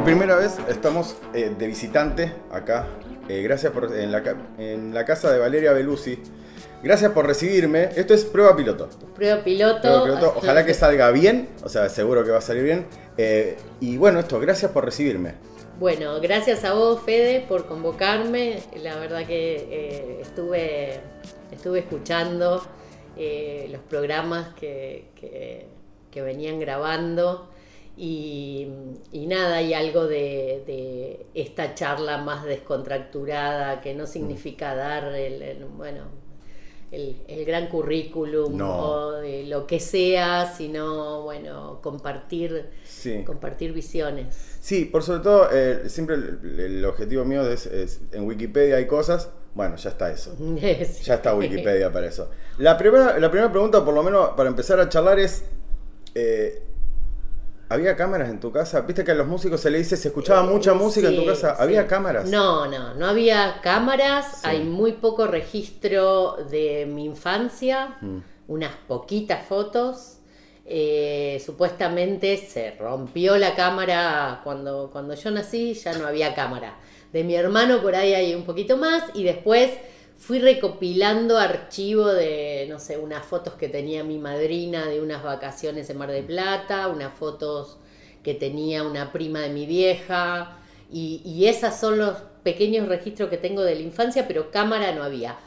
Por primera vez estamos eh, de visitante acá. Eh, gracias por en la, ca- en la casa de Valeria Belusi. Gracias por recibirme. Esto es prueba piloto. Prueba piloto. Prueba piloto. Ojalá que salga bien. O sea, seguro que va a salir bien. Eh, y bueno, esto, gracias por recibirme. Bueno, gracias a vos, Fede, por convocarme. La verdad que estuve, estuve escuchando los programas que, que- que venían grabando. Y, y nada, hay algo de, de esta charla más descontracturada que no significa dar el, el- bueno, el, el gran currículum No. o de lo que sea, sino bueno, compartir, Sí. compartir visiones. Sí, por sobre todo, eh, siempre el, el objetivo mío es, es, en Wikipedia hay cosas. Bueno, ya está eso. Sí. Ya está Wikipedia para eso. La primera, la primera pregunta, por lo menos para empezar a charlar, es: eh, ¿había cámaras en tu casa? Viste que a los músicos se le dice, se escuchaba mucha música en tu casa. sí. ¿Había cámaras? No, no, no había cámaras, Sí. hay muy poco registro de mi infancia, Mm. unas poquitas fotos. Eh, supuestamente se rompió la cámara cuando, cuando yo nací, ya no había cámara. De mi hermano por ahí hay un poquito más y después fui recopilando archivo de, no sé, unas fotos que tenía mi madrina de unas vacaciones en Mar del Plata, unas fotos que tenía una prima de mi vieja, y, y esas son los pequeños registros que tengo de la infancia, pero cámara no había.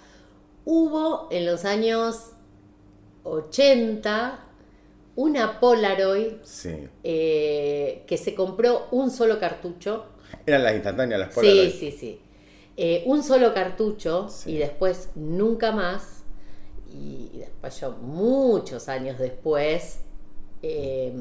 Hubo en los años 80 una Polaroid Sí. eh, que se compró un solo cartucho. Eran las instantáneas, las Sí, Polaroid. sí, sí. Eh, un solo cartucho Sí. y después nunca más. Y después yo, muchos años después, eh,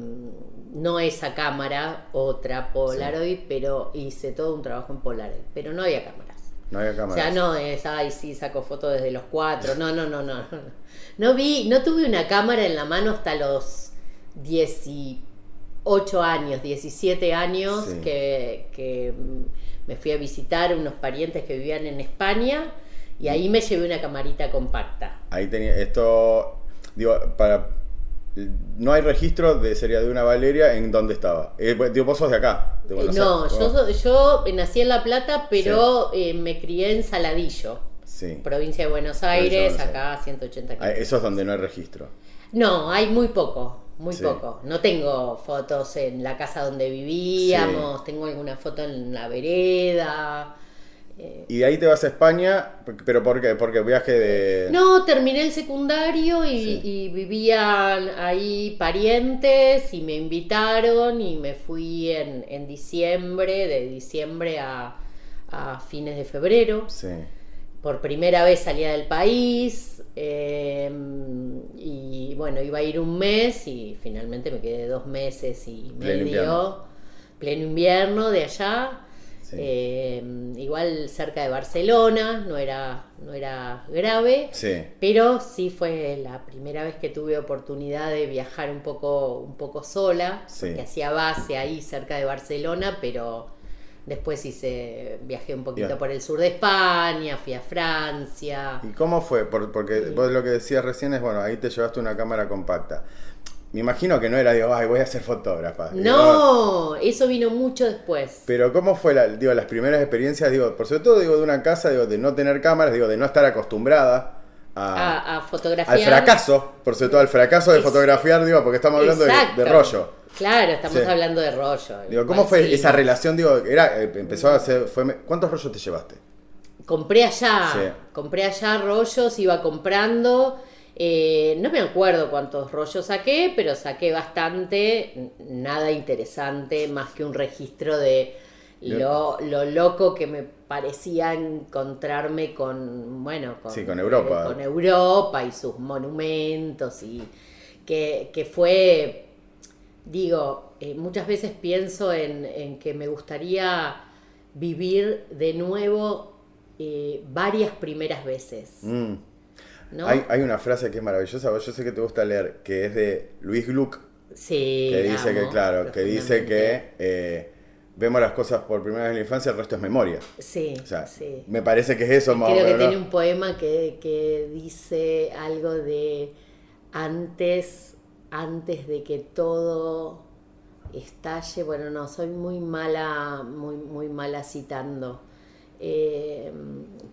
no esa cámara, otra Polaroid, pero hice todo un trabajo en Polaroid. Pero no había cámaras. No había O cámaras. sea, no es, ay, sí, saco fotos desde los cuatro. No, no, no, no. No, No vi, no tuve una cámara en la mano hasta los 18 años, 17 años, Sí. que, que, me fui a visitar unos parientes que vivían en España y ahí me llevé una camarita compacta. Ahí tenía esto. Digo, para. No hay registro de sería de una Valeria en dónde estaba. Eh, pues, digo, vos sos de acá. de Eh, Buenos no, Aires. yo, yo nací en La Plata, pero eh, me crié en Saladillo, Sí. provincia de Buenos Provincia de Aires, Buenos acá a 180 Ah, kilómetros. Eso es donde no hay registro. No, hay muy poco, muy Sí. poco. No tengo fotos en la casa donde vivíamos, tengo alguna foto en la vereda. eh, Y de ahí te vas a España, pero ¿por qué? Porque viaje de. No, terminé el secundario y, Sí. y vivían ahí parientes y me invitaron y me fui en, en diciembre, de diciembre a, a fines de febrero. Sí. por primera vez salía del país eh, y bueno, iba a ir un mes y finalmente me quedé dos meses y medio, pleno invierno de allá, Sí. eh, igual cerca de Barcelona, no era, no era grave, Sí. pero sí fue la primera vez que tuve oportunidad de viajar un poco, un poco sola, Sí. porque hacía base ahí cerca de Barcelona, pero después hice, viajé un poquito Bien. por el sur de España, fui a Francia. ¿Y cómo fue? Por- porque vos lo que decías recién es, bueno, ahí te llevaste una cámara compacta. Me imagino que no era, digo, ay, voy a ser fotógrafa. Digo, No, eso vino mucho después. Pero ¿cómo fue la, digo, las primeras experiencias, digo, por sobre todo digo de una casa, digo, de no tener cámaras, digo, de no estar acostumbrada a, A, a fotografiar. al fracaso, por sobre todo al fracaso de Es- fotografiar, digo, porque estamos hablando de, de rollo. Claro, estamos Sí. hablando de rollo. Digo, ¿cómo fue sí, esa relación? Digo, era, eh, empezó a hacer, fue, ¿cuántos rollos te llevaste? compré allá, Sí. compré allá rollos, iba comprando. eh, no me acuerdo cuántos rollos saqué, pero saqué bastante, nada interesante, más que un registro de lo, lo loco que me parecía encontrarme con, bueno, con, Sí, con Europa. eh, con Europa y sus monumentos y que, que fue, digo, eh, muchas veces pienso en, en que me gustaría vivir de nuevo eh, varias primeras veces, Mm. ¿no? Hay, hay una frase que es maravillosa, yo sé que te gusta leer, que es de Luis Gluck, sí, que dice amo que, claro, que dice que eh, vemos las cosas por primera vez en la infancia, el resto es memoria. Sí, O sea, sí. me parece que es eso más Creo que tiene un poema que, que dice algo de antes, antes de que todo estalle. Bueno, no, soy muy mala, muy, muy mala citando. Eh,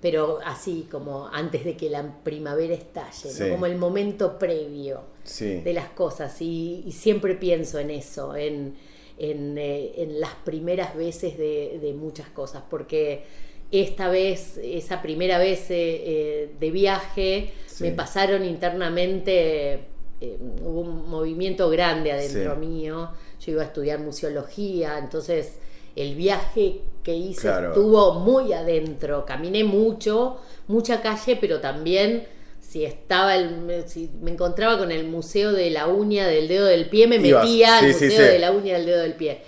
pero así como antes de que la primavera estalle, como el momento previo Sí. de las cosas y, y siempre pienso en eso, en, en, eh, en las primeras veces de, de muchas cosas, porque esta vez, esa primera vez eh, eh, de viaje, Sí. me pasaron internamente, eh, hubo un movimiento grande adentro Sí. mío, yo iba a estudiar museología, entonces el viaje que hice Claro. estuvo muy adentro, caminé mucho, mucha calle, pero también si estaba el, si me encontraba con el museo de la uña del dedo del pie, me Ibas. metía al Sí, museo sí. de la uña del dedo del pie.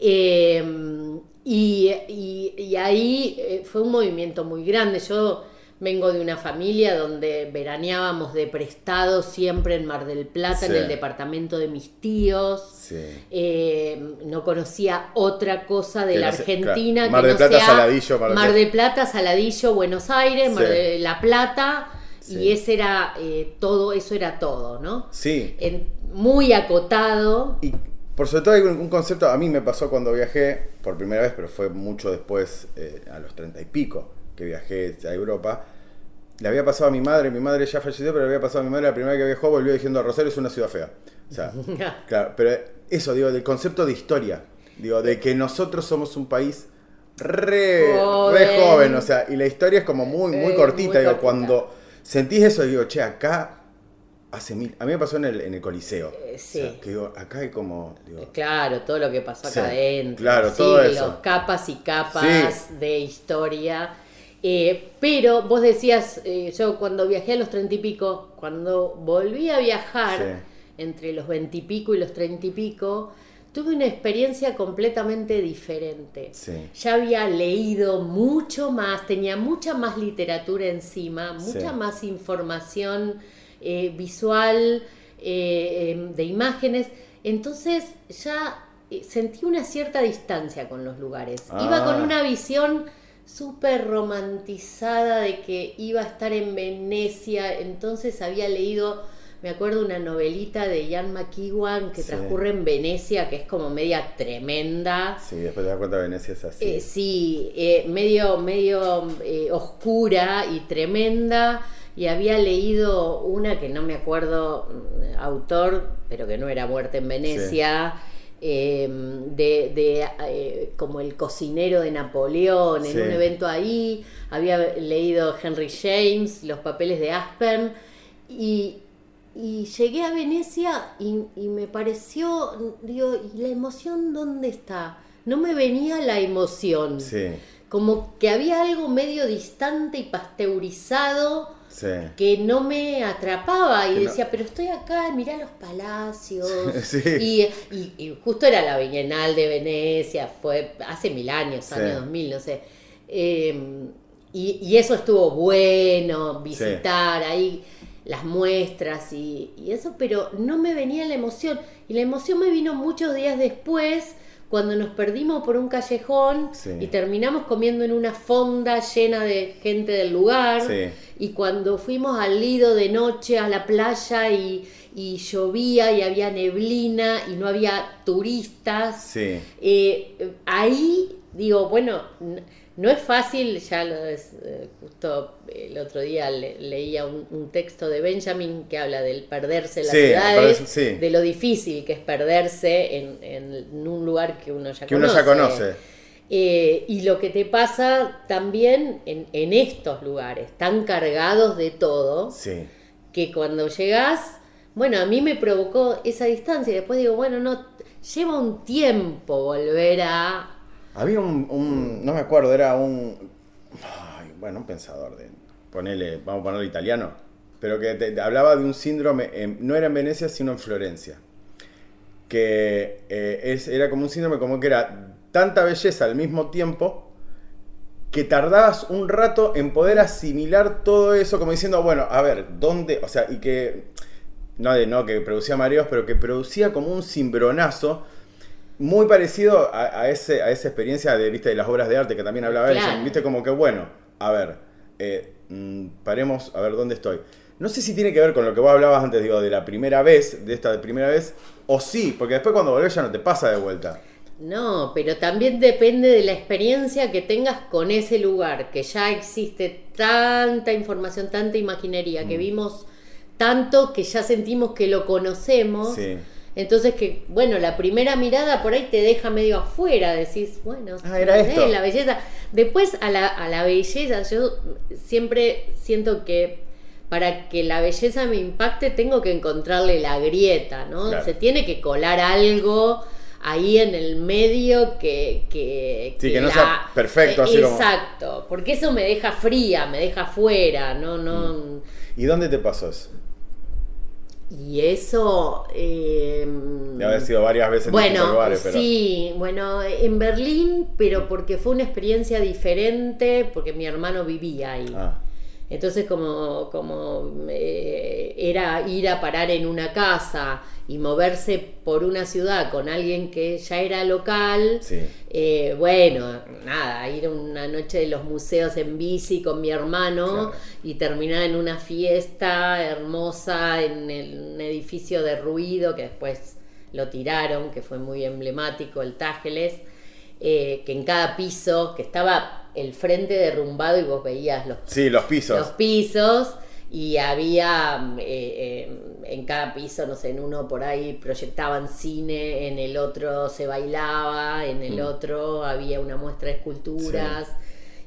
Eh, y, y- y ahí eh, fue un movimiento muy grande. Yo vengo de una familia donde veraneábamos de prestado siempre en Mar del Plata, en el departamento de mis tíos. Sí. Eh, no conocía otra cosa de Que la no Argentina Mar que del no Plata, sea Saladillo, Mar Mar, del- Plata, Saladillo, Buenos Aires, Mar de La Plata y ese era eh, todo, eso era todo, ¿no? Sí. En- muy acotado. Y por sobre todo hay un, un concepto, a mí me pasó cuando viajé por primera vez, pero fue mucho después, eh, a los treinta y pico, que viajé a Europa. Le había pasado a mi madre, mi madre ya falleció, pero le había pasado a mi madre la primera vez que viajó, volvió diciendo Rosario es una ciudad fea. O sea, claro, pero eso, digo, del concepto de historia, digo, de que nosotros somos un país re Joven. re joven, o sea, y la historia es como muy, muy Eh, cortita, muy digo, cortita. cuando sentís eso, digo, che, acá hace mil, a mí me pasó en el, en el Coliseo, Eh, o sea, sí. que digo, acá hay como, digo, Claro, todo lo que pasó acá Sí, adentro. claro, sí, todo eso. Los capas y capas de historia. Eh, pero vos decías, eh, yo cuando viajé a los treinta y pico, cuando volví a viajar Sí. entre los veintipico y, los treinta y pico, tuve una experiencia completamente diferente. Sí. Ya había leído mucho más, tenía mucha más literatura encima, mucha Sí. más información eh, visual, em, de imágenes. Entonces ya sentí una cierta distancia con los lugares. Iba con Ah. una visión súper romantizada de que iba a estar en Venecia, entonces había leído, me acuerdo, una novelita de Ian McEwan que Sí. transcurre en Venecia, que es como media tremenda. Sí, después te das cuenta Venecia es así. Eh, sí, eh, medio, medio eh, oscura y tremenda. Y había leído una que no me acuerdo, mm, autor, pero que no era Muerte en Venecia, eh, de, de, eh, como el cocinero de Napoleón, en Sí. un evento ahí. Había leído Henry James, Los papeles de Aspen. Y, y llegué a Venecia y, y me pareció, digo, ¿y la emoción dónde está? No me venía la emoción. Sí, Como que había algo medio distante y pasteurizado sí. que no me atrapaba y Que no- decía, pero estoy acá, mirá los palacios. Sí. y, y- y justo era la Bienal de Venecia, fue hace mil años, Sí. año 2000, no sé. Eh, y, y eso estuvo bueno, visitar ahí las muestras y, y eso, pero no me venía la emoción. Y la emoción me vino muchos días después, cuando nos perdimos por un callejón Sí. y terminamos comiendo en una fonda llena de gente del lugar. Sí. Y cuando fuimos al Lido de noche a la playa y, y llovía y había neblina y no había turistas, Sí. eh, ahí digo, bueno, no es fácil, ya lo es, eh, justo el otro día le- leía un, un texto de Benjamin que habla del perderse las Sí, ciudades, sí. de lo difícil que es perderse en, en un lugar que uno ya Que uno conoce. ya conoce. Eh, y lo que te pasa también en, en estos lugares, tan cargados de todo, Sí. que cuando llegas, bueno, a mí me provocó esa distancia y después digo, bueno, no, lleva un tiempo volver a... Había un, no me acuerdo, era un, ay, bueno, un pensador de, ponele, vamos a ponerlo italiano, pero que hablaba de un síndrome, no era en Venecia, sino en Florencia, que eh, es, era como un síndrome como que era tanta belleza al mismo tiempo que tardabas un rato en poder asimilar todo eso, como diciendo, bueno, a ver, ¿dónde? O sea, y que, no, de, no que producía mareos, pero que producía como un cimbronazo muy parecido a, a ese, a esa experiencia de, ¿viste, de las obras de arte que también hablaba él. Claro. Viste, como que, bueno, a ver, eh, mm, paremos a ver dónde estoy. No sé si tiene que ver con lo que vos hablabas antes, digo, de la primera vez, de esta de primera vez, o sí, porque después cuando volvés ya no te pasa de vuelta. No, pero también depende de la experiencia que tengas con ese lugar, que ya existe tanta información, tanta imaginería, Mm. que vimos tanto que ya sentimos que lo conocemos. Sí. Entonces que, bueno, la primera mirada por ahí te deja medio afuera, decís, bueno, Ah, era no sé, esto. la belleza. Después a la, a la belleza, yo siempre siento que para que la belleza me impacte tengo que encontrarle la grieta, ¿no? Claro. Se tiene que colar algo ahí en el medio que... que, Sí, que no sea perfecto, así como- Exacto, porque eso me deja fría, me deja fuera, no, no... Mm. ¿Y dónde te pasó eso? Y eso... eh, De haber sido varias veces en bueno, lugares, pero. sí, bueno, en Berlín, pero porque fue una experiencia diferente, porque mi hermano vivía ahí. Ah, Entonces, como, como eh, era ir a parar en una casa y moverse por una ciudad con alguien que ya era local, sí. eh, bueno, nada, ir una noche de los museos en bici con mi hermano Claro. y terminar en una fiesta hermosa en el- un edificio de ruido que después lo tiraron, que fue muy emblemático, el Tágeles, eh, que en cada piso, que estaba el frente derrumbado y vos veías los Sí, los pisos. los pisos y había eh, eh, en cada piso, no sé, en uno por ahí proyectaban cine, en el otro se bailaba, en el Mm. otro había una muestra de esculturas.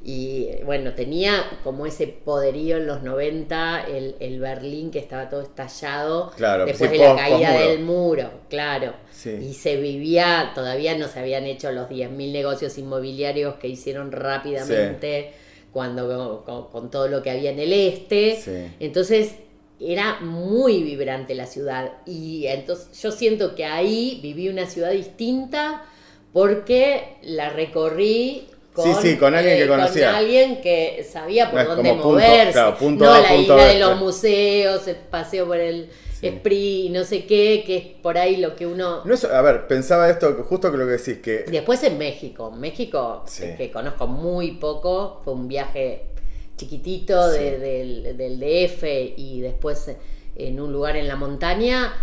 Y bueno, tenía como ese poderío en los 90, el, el Berlín que estaba todo estallado Claro, después sí, de la caída del muro, claro. Sí. Y se vivía, todavía no se habían hecho los 10.000 negocios inmobiliarios que hicieron rápidamente cuando con, con todo lo que había en el este. Sí. Entonces era muy vibrante la ciudad y entonces yo siento que ahí viví una ciudad distinta porque la recorrí con, Sí, sí, con alguien que conocía. Con alguien que sabía por No dónde punto- moverse. claro, punto no A, la punto B, de los claro. museos, el paseo por el Sí. Esprit, no sé qué, que es por ahí lo que uno... No es- a ver, pensaba esto, justo que lo que decís, que. Después en México. México, Sí. que conozco muy poco, fue un viaje chiquitito de- del, del DF y después en un lugar en la montaña.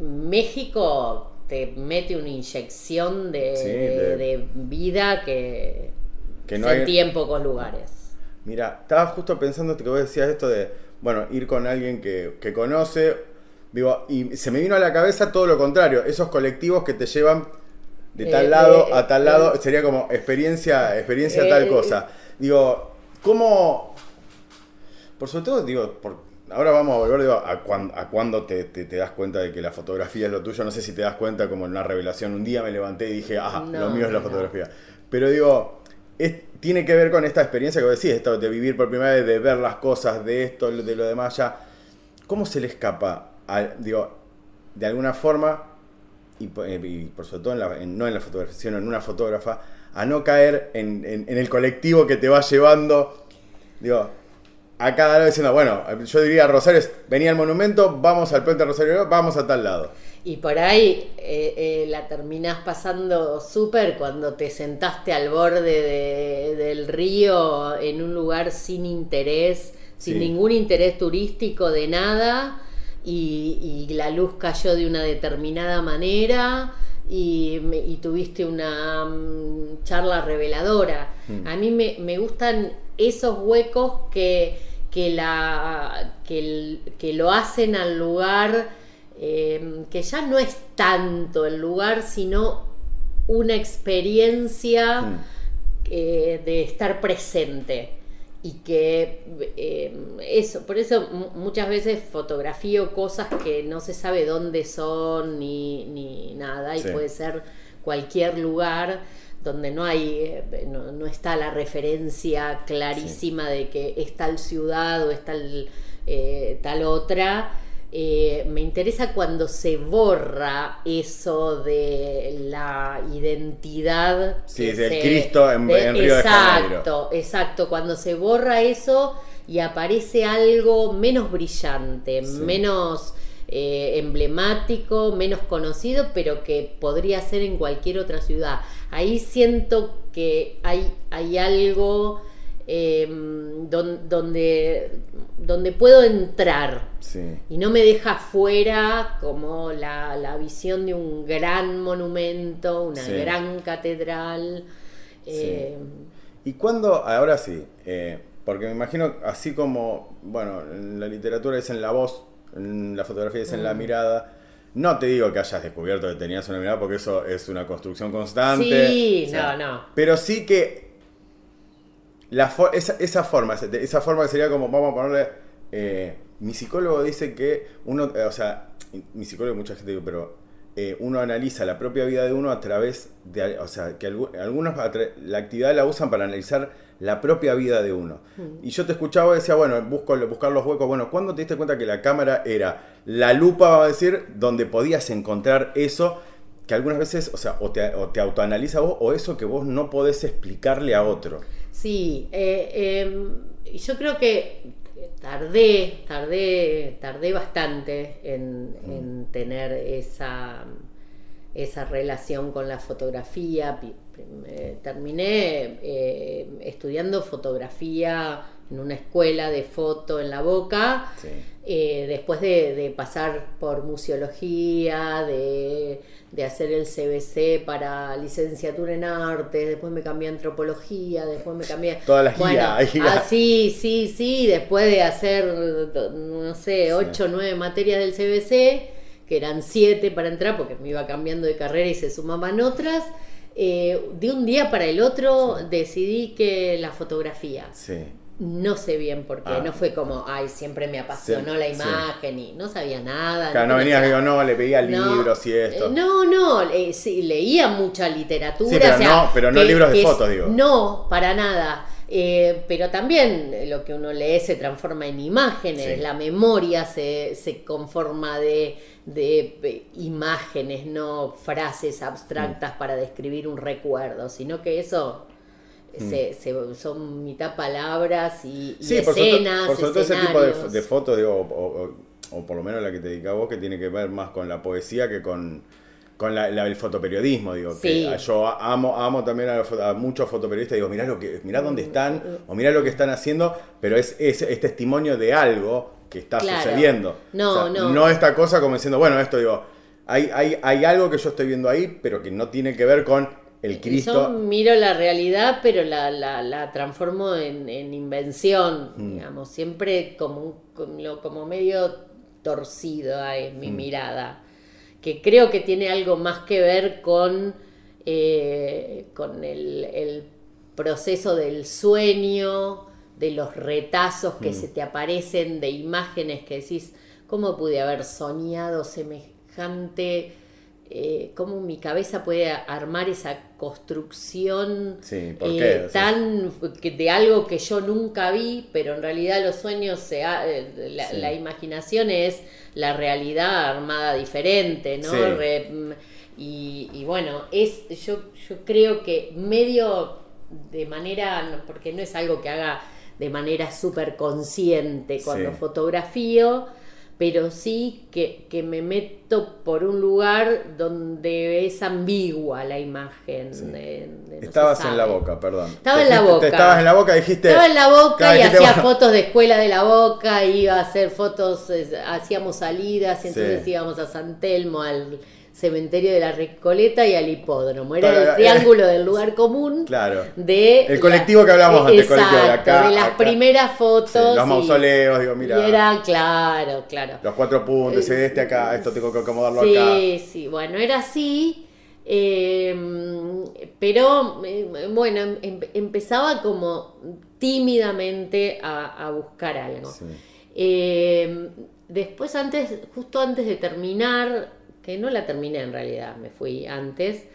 México te mete una inyección de, Sí, de- de- de vida que, Que no sentí hay- en pocos lugares. Mira, estaba justo pensando que vos decías esto de, bueno, ir con alguien que, que conoce, digo, y se me vino a la cabeza todo lo contrario, esos colectivos que te llevan de Eh, tal lado eh, a tal eh, lado, sería como experiencia, experiencia Eh, tal eh, cosa. Digo, ¿cómo? Por sobre todo, digo, por, ahora vamos a volver, digo, a, cuan- a cuándo te, te- te das cuenta de que la fotografía es lo tuyo, no sé si te das cuenta como en una revelación, un día me levanté y dije, ah, No, lo mío es la no. fotografía. Pero digo, es- tiene que ver con esta experiencia que vos decís, esto de vivir por primera vez, de ver las cosas, de esto, de lo demás ya. ¿Cómo se le escapa, a- digo, de alguna forma, y, eh, y por sobre todo en la- en- no en la fotografía, sino en una fotógrafa, a no caer en, en- en el colectivo que te va llevando, digo, a cada lado diciendo, bueno, yo diría Rosario, es, venía al monumento, vamos al puente Rosario, vamos a tal lado. Y por ahí eh, eh, la terminás pasando súper cuando te sentaste al borde de- del río en un lugar sin interés, sin Sí. ningún interés turístico de nada, y, y la luz cayó de una determinada manera. Y, y tuviste una mm, charla reveladora. Mm. A mí me, me gustan esos huecos que, que, la, que, el- que lo hacen al lugar eh, que ya no es tanto el lugar, sino una experiencia Mm. eh, de estar presente y que eh, eso, por eso mu- muchas veces fotografío cosas que no se sabe dónde son ni, ni nada y Sí. puede ser cualquier lugar donde no hay, eh, no, no está la referencia clarísima de que es tal ciudad o es tal, eh, tal otra. Eh, me interesa cuando se borra eso de la identidad. Sí, del se- Cristo en- en Río de Janeiro. Exacto, exacto. Cuando se borra eso y aparece algo menos brillante, Sí. menos eh, emblemático, menos conocido, pero que podría ser en cualquier otra ciudad. Ahí siento que hay, hay algo eh, don- donde, donde puedo entrar Sí. y no me deja fuera como la, la visión de un gran monumento, una Sí. gran catedral. eh, ¿Y cuándo? Ahora sí, eh, porque me imagino, así como, bueno, en la literatura es en la voz, en la fotografía es en Mm. la mirada. No te digo que hayas descubierto que tenías una mirada, porque eso es una construcción constante. Sí, O sea, no, no. Pero sí que la esa, esa forma, esa- forma que sería como, vamos a ponerle, eh, mi psicólogo dice que uno, eh, o sea, mi psicólogo mucha gente dice, pero eh, uno analiza la propia vida de uno a través de, o sea, que algu- algunos la actividad la usan para analizar la propia vida de uno. Y yo te escuchaba y decía, bueno, busco, buscar los huecos, bueno, ¿cuándo te diste cuenta que la cámara era la lupa, vamos a decir, donde podías encontrar eso? que algunas veces, o sea, o te, o te autoanaliza vos o eso que vos no podés explicarle a otro. Sí, eh, eh, yo creo que tardé, tardé, tardé bastante en, en tener esa, esa relación con la fotografía. Eh, terminé eh, estudiando fotografía en una escuela de foto en la boca. Sí. Eh, después de, de pasar por museología, de, de hacer el CBC para licenciatura en arte, después me cambié a antropología, después me cambié... Todas las bueno, ah, sí, sí, sí, después de hacer, no sé, ocho o nueve materias del CBC, que eran siete para entrar, porque me iba cambiando de carrera y se sumaban otras, eh, de un día para el otro decidí que la fotografía. Sí. No sé bien por qué, Ah. no fue como, ay, siempre me apasionó Sí, la sí. imagen y no sabía nada. Claro, no venías, conocía- digo, no, le pedía No, libros y esto. eh, No, no, eh, sí, leía mucha literatura. Sí, pero o sea, no- pero no libros de fotos, digo. No, para nada. Eh, pero también lo que uno lee se transforma en imágenes, Sí. la memoria se, se conforma de, de, imágenes, no frases abstractas Mm. para describir un recuerdo, sino que eso se- se- son mitad palabras y, Sí, escenas, por todo ese tipo de, de fotos, digo, o, o- o por lo menos la que te dedicas vos, que tiene que ver más con la poesía que con, con la- la- el fotoperiodismo. Digo, que Sí. yo amo, amo también a, muchos fotoperiodistas, digo, mirá, lo que, mirá dónde están, o mirá lo que están haciendo, pero es, es, es testimonio de algo que está Claro. sucediendo. No, O sea, no. No esta cosa como diciendo, bueno, esto digo, hay, hay, hay algo que yo estoy viendo ahí, pero que no tiene que ver con el Yo Cristo. miro la realidad, pero la, la, la transformo en, en invención, Mm. digamos, siempre como, un- como, como medio torcido es mi Mm. mirada, que creo que tiene algo más que ver con, eh, con el, el proceso del sueño, de los retazos que Mm. se te aparecen, de imágenes que decís, ¿cómo pude haber soñado semejante? Eh, cómo mi cabeza puede armar esa construcción Sí, ¿por eh, qué? Tan de algo que yo nunca vi, pero en realidad los sueños, se ha- eh, la, Sí. la imaginación es la realidad armada diferente, ¿no? Sí. Re- mm, y, y bueno, es yo, yo creo que medio de manera, porque no es algo que haga de manera súper consciente cuando fotografío, pero sí que, que me meto por un lugar donde es ambigua la imagen. Sí. de- de no Estabas en la boca, perdón. Estaba Te en la te boca. estabas en la boca, dijiste. Estaba en la boca y hacía fotos de escuela de la boca, iba a hacer fotos, eh, hacíamos salidas, y entonces Sí. íbamos a San Telmo, al cementerio de la Recoleta y al hipódromo. Era el triángulo del lugar común Claro. de... El colectivo que hablábamos antes, Exacto, colectivo de acá, de las acá. primeras fotos. Sí, los y- mausoleos, digo, mira. Y era, claro, claro. Los cuatro puntos, Eh, este acá, esto tengo que acomodarlo sí, acá. Sí, bueno, era así. Eh, pero eh, bueno, em- empezaba como tímidamente a, a buscar algo. Sí. Después, antes, justo antes de terminar, que no la terminé en realidad, me fui antes,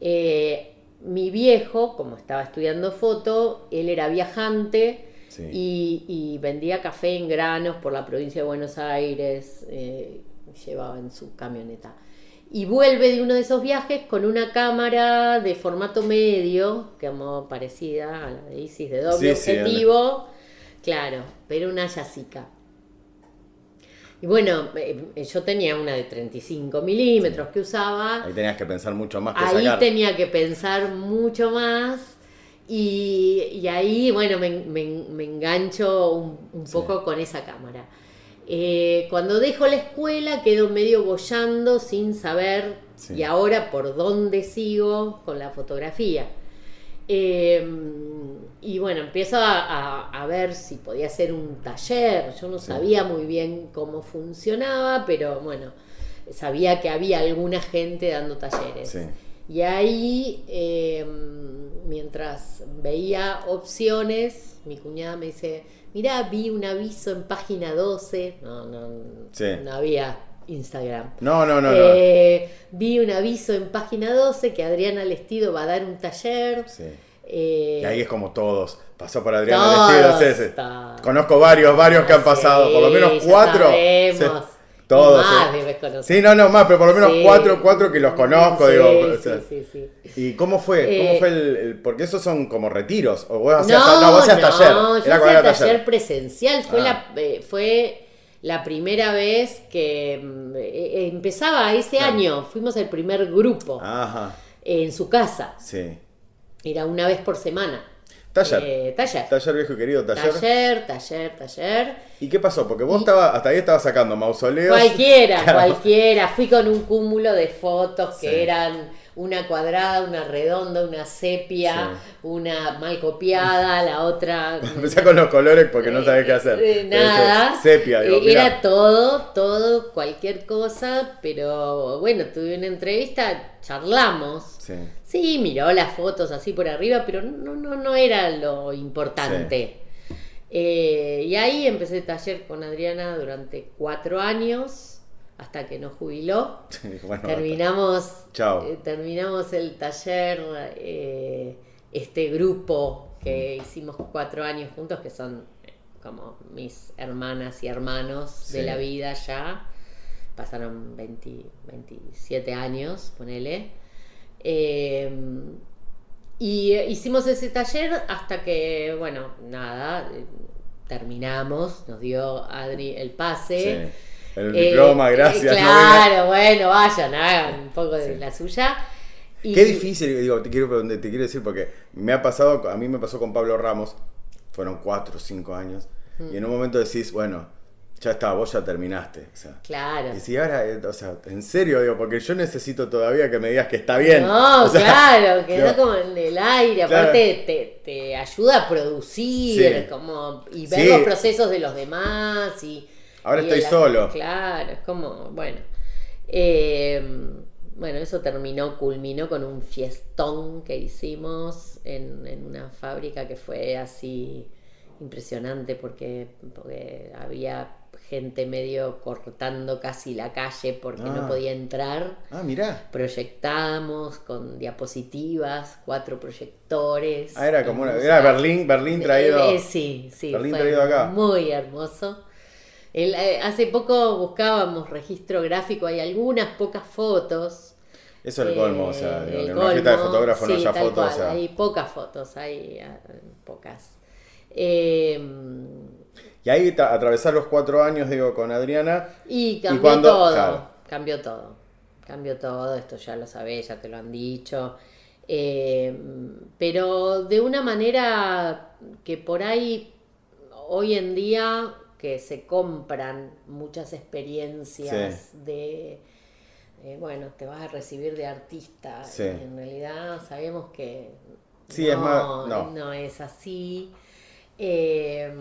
eh, mi viejo, como estaba estudiando foto, él era viajante Sí. y, y vendía café en granos por la provincia de Buenos Aires, eh, llevaba en su camioneta. Y vuelve de uno de esos viajes con una cámara de formato medio, como parecida a la de Isis, de doble Sí, sí, objetivo, claro, pero una Yasica. Y bueno, eh, yo tenía una de 35 milímetros que usaba. Ahí tenías que pensar mucho más que Ahí sacar. tenía que pensar mucho más. Y, y ahí, bueno, me, me- me engancho un, un Sí. poco con esa cámara. Eh, cuando dejo la escuela quedo medio bollando sin saber Sí. y ahora por dónde sigo con la fotografía. Eh, y bueno, empiezo a, a- a ver si podía hacer un taller. Yo no sabía muy bien cómo funcionaba, pero bueno, sabía que había alguna gente dando talleres. Sí. Y ahí, eh, mientras veía opciones, mi cuñada me dice, mirá, vi un aviso en página 12. No, no, Sí. no había Instagram. No, no, no, no. Eh, vi un aviso en página 12 que Adriana Lestido va a dar un taller. Sí. Eh, Y ahí es como todos. Pasó por Adriana sí. todos. Conozco varios, varios que han pasado. por lo menos cuatro. Sí. Todos. Más sí. debes conocer. Sí, no, no, más, pero por lo menos Sí. cuatro, cuatro que los conozco, Sí, digo. o sea. ¿Y cómo fue? ¿Cómo Eh, fue el, el- Porque esos son como retiros. O vos hacías, no, no, vos hacías no, taller. yo Era hacía taller, presencial. Fue, Ah. la, eh, fue la primera vez que empezaba ese Claro. año. Fuimos el primer grupo Ajá, en su casa. sí. Era una vez por semana. Taller. Eh, taller. Taller viejo y querido, taller. Taller, taller, taller. ¿Y qué pasó? Porque vos estabas, hasta ahí estabas sacando mausoleos. Cualquiera, Claro. cualquiera. Fui con un cúmulo de fotos que Sí. eran una cuadrada, una redonda, una sepia, una mal copiada, la otra. Empecé con los colores porque no sabés qué hacer. Eh, nada. Sepia, digo, Eh, mirá. Era todo, todo, cualquier cosa, pero bueno, tuve una entrevista, charlamos. Sí. Sí, miró las fotos así por arriba, pero no, no, no era lo importante. Eh, y ahí empecé taller con Adriana durante cuatro años, hasta que nos jubiló. Bueno, terminamos, Chao. eh, terminamos el taller, eh, este grupo que hicimos cuatro años juntos, que son eh, como mis hermanas y hermanos de la vida ya. Pasaron 20, 27 años, ponele. Eh, y hicimos ese taller hasta que, bueno, nada, terminamos, nos dio Adri el pase. Sí. El Eh, diploma, eh, gracias. claro, bueno, vayan, hagan un poco de Sí. la suya. Y- Qué difícil, digo, te quiero, te quiero decir porque me ha pasado, a mí me pasó con Pablo Ramos, fueron cuatro o cinco años, y en un momento decís, bueno, ya está, vos ya terminaste. O sea, Claro. y si ahora, eh, o sea, en serio, digo, porque yo necesito todavía que me digas que está bien. No, O sea, claro, quedó como en el aire, Claro. aparte te, te ayuda a producir Sí. como, y ver Sí. los procesos de los demás y... Ahora estoy solo. Claro, es como, bueno. Eh, bueno, eso terminó, culminó con un fiestón que hicimos en, en una fábrica que fue así impresionante porque, porque había gente medio cortando casi la calle porque Ah. no podía entrar Ah, mirá. proyectamos con diapositivas, cuatro proyectores. Ah, era como una. Era Berlín, Berlín traído. Eh, eh, sí, sí. Berlín traído acá. Muy hermoso. El, eh, hace poco buscábamos registro gráfico, hay algunas pocas fotos. Eso es el colmo, o sea, Eh, digo, en una fiesta de fotógrafo no haya fotos. o cual, sea. Hay pocas fotos, hay ah, pocas. Eh, Y ahí tra- atravesar los cuatro años, digo, con Adriana. Y cambió cuando- todo, claro. cambió todo, cambió todo, esto ya lo sabés, ya te lo han dicho, Eh, pero de una manera que por ahí hoy en día que se compran muchas experiencias de, eh, bueno, te vas a recibir de artista, Sí. y en realidad sabemos que Sí, es más- no. no es así. Eh,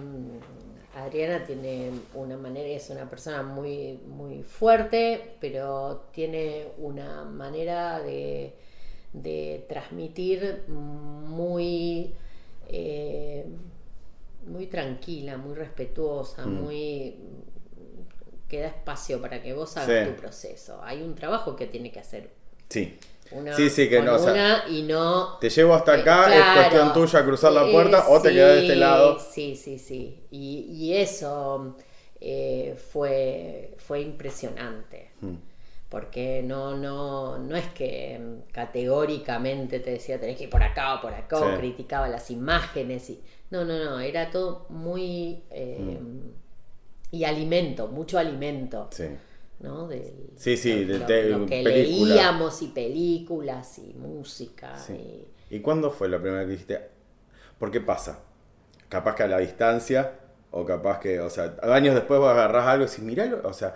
Adriana tiene una manera, es una persona muy, muy fuerte, pero tiene una manera de, de transmitir muy, eh, muy tranquila, muy respetuosa, Mm. muy que da espacio para que vos hagas Sí. tu proceso. Hay un trabajo que tiene que hacer Sí. una Sí, sí, que no, o sea, una y no Te llevo hasta eh, acá, es cuestión tuya cruzar la puerta Eh, o te quedas de este lado. Sí, sí, sí. Y, y eso eh, fue, fue impresionante. Mm. Porque no, no, no es que mm, categóricamente te decía tenés que ir por acá o por acá, o criticaba las imágenes. Y, no, no, no, era todo muy... eh, Y alimento, mucho alimento. Mm. Sí. ¿no? Del, Sí, sí, lo, de- lo- que película. leíamos y películas y música. Sí. y- ¿Y cuándo fue la primera vez que dijiste? ¿Por qué pasa? Capaz que a la distancia, o capaz que, o sea, años después vos agarrás algo y decís, miralo, o sea,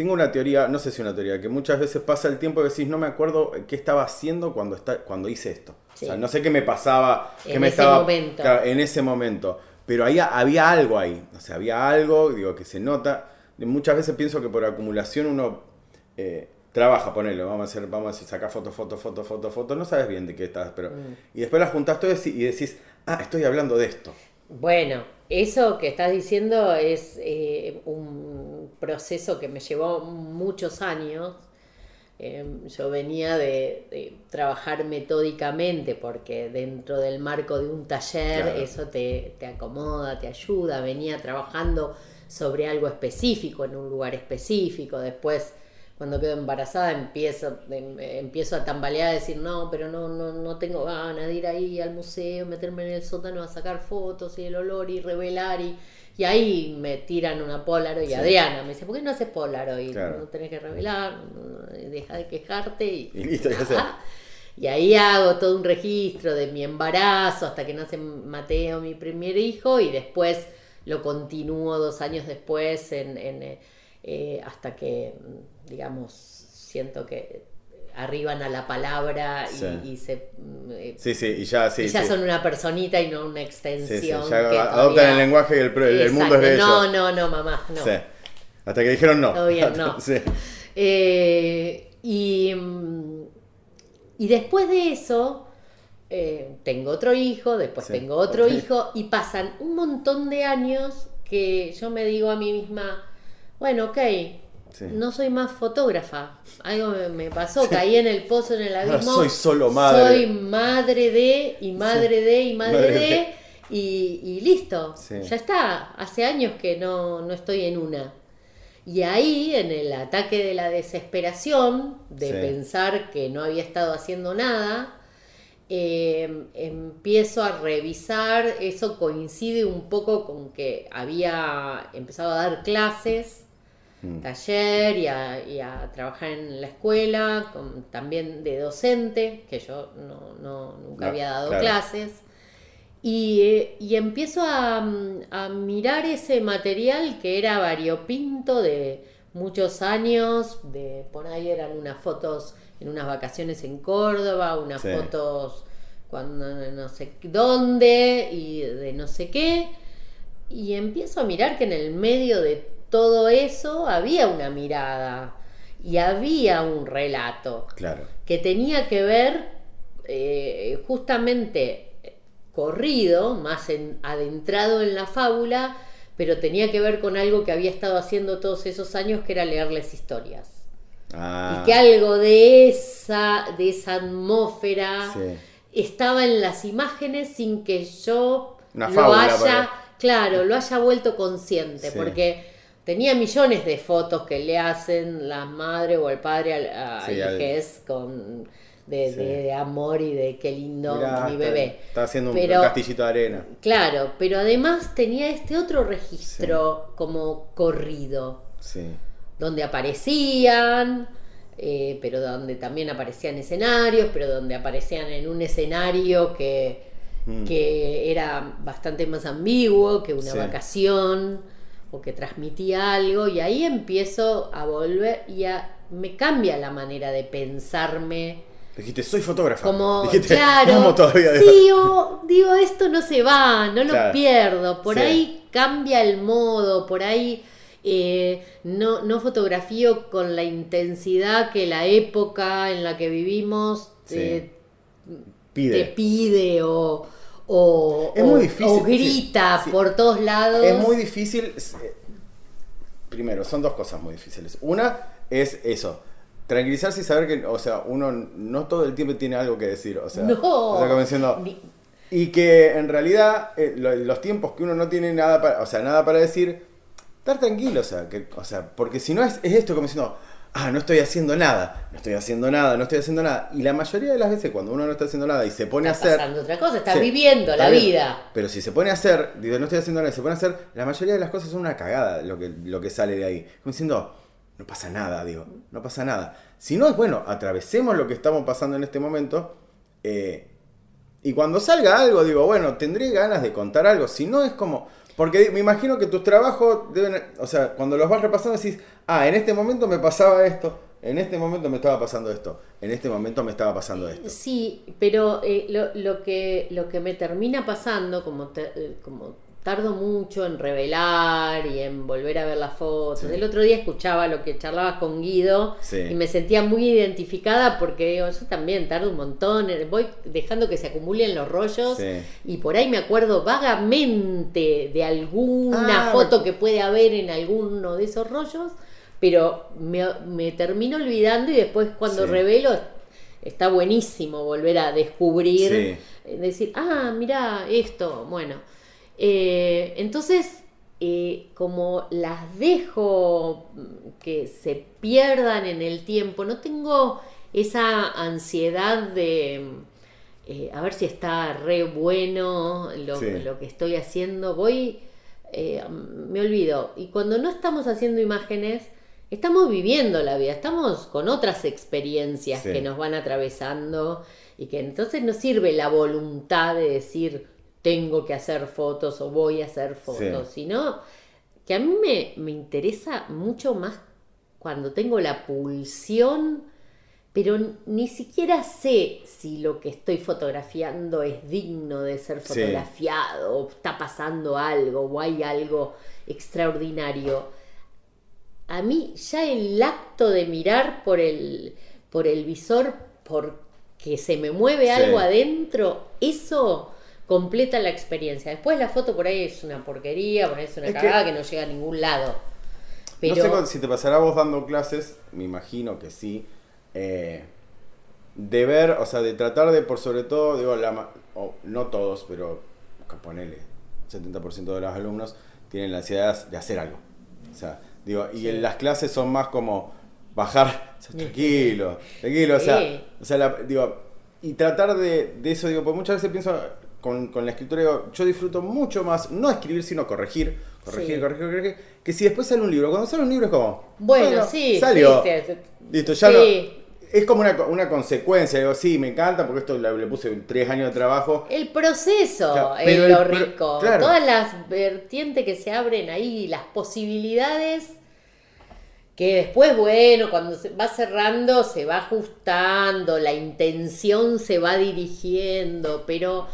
tengo una teoría, no sé si una teoría, que muchas veces pasa el tiempo y decís, no me acuerdo qué estaba haciendo cuando, está, cuando hice esto. Sí. O sea, no sé qué me pasaba, qué En me ese estaba momento. claro, en ese momento. Pero ahí había algo ahí, o sea, había algo, digo, que se nota. Muchas veces pienso que por acumulación uno eh, trabaja, ponelo, vamos a hacer, vamos a decir, sacar foto, foto, foto, foto, foto, no sabes bien de qué estás, pero. Mm. Y después las juntas todas y decís, ah, estoy hablando de esto. Bueno, eso que estás diciendo es eh, un proceso que me llevó muchos años. Eh, yo venía de, de trabajar metódicamente porque dentro del marco de un taller Claro. eso te, te acomoda, te ayuda. Venía trabajando sobre algo específico, en un lugar específico. Después, cuando quedo embarazada, empiezo, em- empiezo a tambalear, a decir, no, pero no, no, no tengo ganas de ir ahí al museo, meterme en el sótano a sacar fotos y el olor y revelar. Y, y ahí me tiran una Polaroid y Sí. Adriana me dice, ¿por qué no haces Polaroid? Claro. No tenés que revelar, deja de quejarte y, Y listo, ya. Y ahí hago todo un registro de mi embarazo hasta que nace Mateo, mi primer hijo, y después lo continúo dos años después en, en, eh, eh, hasta que, digamos, siento que arriban a la palabra y, Sí. y se... mm, eh, Sí, sí, y ya, sí, y ya sí. son una personita y no una extensión. sí, ya que adoptan todavía- el lenguaje y el, mundo es de ellos. No, no, no, mamá, no. Hasta que dijeron no. Todo bien, no. Eh, y, mm, y después de eso, eh, tengo otro hijo, después Sí. tengo otro hijo, y pasan un montón de años que yo me digo a mí misma, bueno, ok, Sí. no soy más fotógrafa. Algo me, pasó, caí en el pozo, en el abismo. soy solo madre. Soy madre de, y madre de, y madre, Madre de, de. y, y listo. Sí. Ya está. Hace años que no, no estoy en una. Y ahí, en el ataque de la desesperación, de Sí. pensar que no había estado haciendo nada, eh, empiezo a revisar, eso coincide un poco con que había empezado a dar clases, Mm. taller y a, y a trabajar en la escuela, con, también de docente, que yo no, no- nunca No, había dado claro. clases. Y, y empiezo a, mm, a mirar ese material que era variopinto de muchos años, de por ahí eran unas fotos en unas vacaciones en Córdoba, unas Sí. fotos cuando no sé dónde y de no sé qué. Y empiezo a mirar que en el medio de todo eso había una mirada y había un relato Claro. que tenía que ver eh, justamente corrido, más en- adentrado en la fábula, pero tenía que ver con algo que había estado haciendo todos esos años, que era leerles historias. Ah, Y que algo de esa, de esa atmósfera Sí. estaba en las imágenes sin que yo Una lo fábula, haya, claro, lo haya vuelto consciente, Sí. porque tenía millones de fotos que le hacen la madre o el padre al- a, Sí, al- hijes con de, Sí. de- de amor y de qué lindo Mirá, mi está- bebé. Está haciendo un castillito de arena. Claro, pero además tenía este otro registro como corrido Sí. donde aparecían, eh, pero donde también aparecían escenarios, pero donde aparecían en un escenario que, Mm. que era bastante más ambiguo que una vacación o que transmitía algo, y ahí empiezo a volver y a, me cambia la manera de pensarme. Dijiste, soy fotógrafa. Como, Dijiste, claro, "Amo todavía. digo, esto no se va, no lo Claro. pierdo, por Sí. ahí cambia el modo, por ahí eh, no, no fotografío con la intensidad que la época en la que vivimos Sí. eh, te pide o, o, Es o- muy difícil, o grita sí, por todos lados. Es muy difícil. eh, Primero, son dos cosas muy difíciles. Una es eso. Tranquilizarse y saber que, o sea, uno no todo el tiempo tiene algo que decir. O sea, No. o sea, como diciendo, Ni- Y que en realidad eh, lo- los tiempos que uno no tiene nada para, o sea, nada para decir, estar tranquilo, o sea, que, o sea, porque si no es, es esto como diciendo, ah, no estoy haciendo nada, no estoy haciendo nada, no estoy haciendo nada. Y la mayoría de las veces cuando uno no está haciendo nada y se pone está a hacer... pasando otra cosa, está Sí, viviendo está la bien. vida. Pero si se pone a hacer, digo, no estoy haciendo nada, y se pone a hacer, la mayoría de las cosas son una cagada lo que, lo que sale de ahí. Como diciendo, no pasa nada, digo, no pasa nada. Si no es bueno, atravesemos lo que estamos pasando en este momento. eh, y cuando salga algo, digo, bueno, tendré ganas de contar algo. Si no es como. Porque me imagino que tus trabajos deben. O sea, cuando los vas repasando decís, ah, en este momento me pasaba esto. En este momento me estaba pasando esto. En este momento me estaba pasando esto. Sí, pero eh, lo, lo que, lo que me termina pasando, como, te- eh, como tardo mucho en revelar y en volver a ver las fotos. Sí. El otro día escuchaba lo que charlabas con Guido Sí. y me sentía muy identificada porque digo, yo también tardo un montón, eh, voy dejando que se acumulen los rollos Sí. y por ahí me acuerdo vagamente de alguna Ah, foto que puede haber en alguno de esos rollos, pero me, me termino olvidando y después cuando revelo está buenísimo volver a descubrir, eh, decir, ah, mira esto, bueno. Eh, entonces, eh, como las dejo mm, que se pierdan en el tiempo, no tengo esa ansiedad de mm, eh, a ver si está re bueno lo, Sí. lo que estoy haciendo, voy, eh, me olvido. Y cuando no estamos haciendo imágenes, estamos viviendo la vida, estamos con otras experiencias Sí. que nos van atravesando y que entonces no sirve la voluntad de decir tengo que hacer fotos o voy a hacer fotos, Sí. sino que a mí me, me interesa mucho más cuando tengo la pulsión, pero ni siquiera sé si lo que estoy fotografiando es digno de ser Sí. fotografiado, o está pasando algo, o hay algo extraordinario. A mí ya el acto de mirar por el, por el visor, porque se me mueve Sí. algo adentro, eso completa la experiencia. Después la foto por ahí es una porquería, por ahí es una Es cagada que, no llega a ningún lado. Pero No sé si te pasará vos dando clases, me imagino que sí. eh, de ver, o sea, de tratar de, por sobre todo, digo, la, ma- o no todos, pero ponele, 70% de los alumnos tienen la ansiedad de hacer algo. O sea, digo, y en las clases son más como bajar, o sea, tranquilo, tranquilo, o sea, o sea la- digo, y tratar de, de eso, digo, porque muchas veces pienso con, con la escritura, yo disfruto mucho más, no escribir, sino corregir, corregir, Sí. corregir, corregir, que si después sale un libro. Cuando sale un libro es como, Bueno, sí, salió. sí. Listo, ya Sí. no. Es como una, una consecuencia, digo, sí, me encanta porque esto le, le puse tres años de trabajo. El proceso Claro, es pero lo el rico. claro. Todas las vertientes que se abren ahí, las posibilidades que después, bueno, cuando se va cerrando, se va ajustando, la intención se va dirigiendo, pero,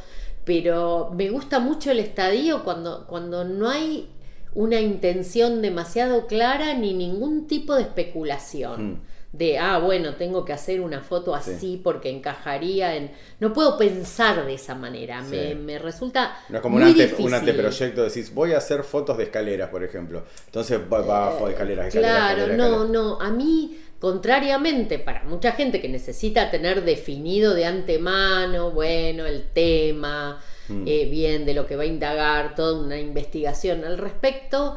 pero me gusta mucho el estadio cuando, cuando no hay una intención demasiado clara ni ningún tipo de especulación. Mm. De, ah, bueno, tengo que hacer una foto así Sí. porque encajaría en... No puedo pensar de esa manera, Sí. me, me resulta... No es como un, ante, un anteproyecto, decís, voy a hacer fotos de escaleras, por ejemplo. Entonces va de escaleras, escaleras, Claro, escaleras, no, escaleras. no, a mí, contrariamente, para mucha gente que necesita tener definido de antemano, bueno, el tema, Mm. eh, bien, de lo que va a indagar, toda una investigación al respecto,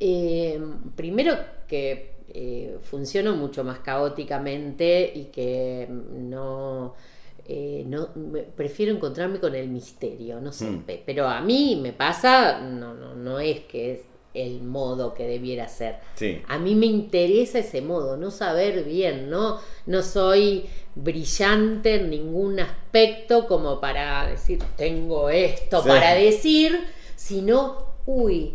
eh, primero que eh, funciono mucho más caóticamente y que no... eh, no me- prefiero encontrarme con el misterio, no sé, Mm. pe- pero a mí me pasa, no, no, no es que es el modo que debiera ser. Sí. A mí me interesa ese modo, no saber bien, ¿no? No soy brillante en ningún aspecto como para decir, tengo esto Sí. para decir, sino, uy,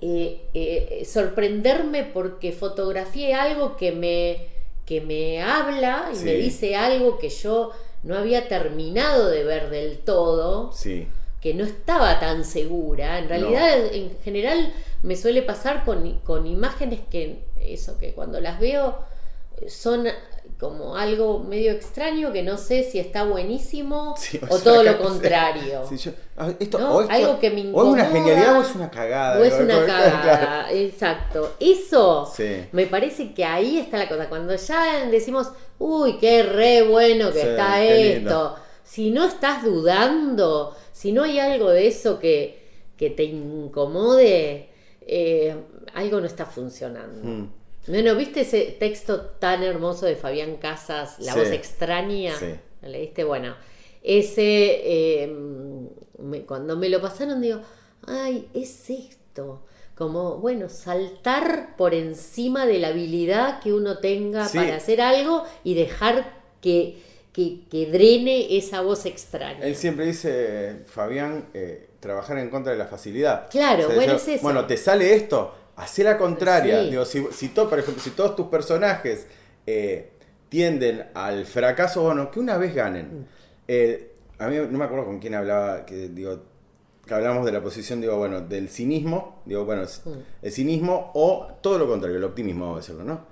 eh, eh, sorprenderme porque fotografié algo que me, que me habla y Sí. me dice algo que yo no había terminado de ver del todo Sí. Que no estaba tan segura. En realidad, en general, me suele pasar con, con imágenes que, eso, que cuando las veo son como algo medio extraño que no sé si está buenísimo Sí, o sea, todo lo contrario. Sí, yo- ah, esto- ¿no? o esto- Algo que me O es incomoda, una genialidad o es una cagada. O es una cagada, claro. exacto. Eso Sí. me parece que ahí está la cosa. Cuando ya decimos, uy, qué re bueno que está esto. Si no estás dudando, si no hay algo de eso que, que te incomode, eh, algo no está funcionando. Mm. Bueno, ¿viste ese texto tan hermoso de Fabián Casas, La Sí. voz extraña? Sí. ¿Lo leíste? Bueno, ese, eh, me- cuando me lo pasaron, digo, ay, es esto. Como, bueno, saltar por encima de la habilidad que uno tenga Sí. para hacer algo y dejar que, que, que drene esa voz extraña. Él siempre dice, Fabián, eh, trabajar en contra de la facilidad. Claro, bueno, yo- es eso. Bueno, te sale esto, hacé la contraria. Sí. Digo, si, si por ejemplo, si todos tus personajes eh, tienden al fracaso, bueno, que una vez ganen. Eh, a mí no me acuerdo con quién hablaba, que digo, que hablamos de la posición, digo, bueno, del cinismo, digo, bueno, Mm. el cinismo o todo lo contrario, el optimismo, vamos a decirlo, ¿no?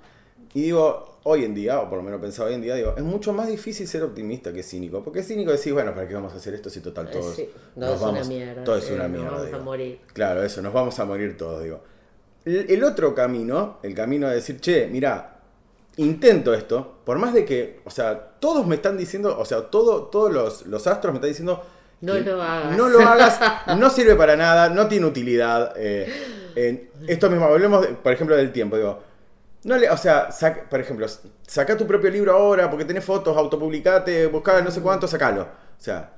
Y digo, hoy en día, o por lo menos pensaba hoy en día, digo, es mucho más difícil ser optimista que cínico. Porque cínico decís, bueno, ¿para qué vamos a hacer esto si total Eh, todos sí, no, nos es vamos? una mierda. todo es una nos mierda. Vamos digo. a morir. Claro, eso, nos vamos a morir todos, digo. El, el otro camino, el camino de decir, che, mira, intento esto, por más de que, o sea, todos me están diciendo, o sea, todo, todos los, los astros me están diciendo... No lo hagas. No lo hagas, no sirve para nada, no tiene utilidad. eh, en esto mismo, hablemos, por ejemplo, del tiempo, digo. No le, o sea, saca- por ejemplo, saca tu propio libro ahora porque tenés fotos, autopublicate, buscá no sé cuánto, sacalo. O sea,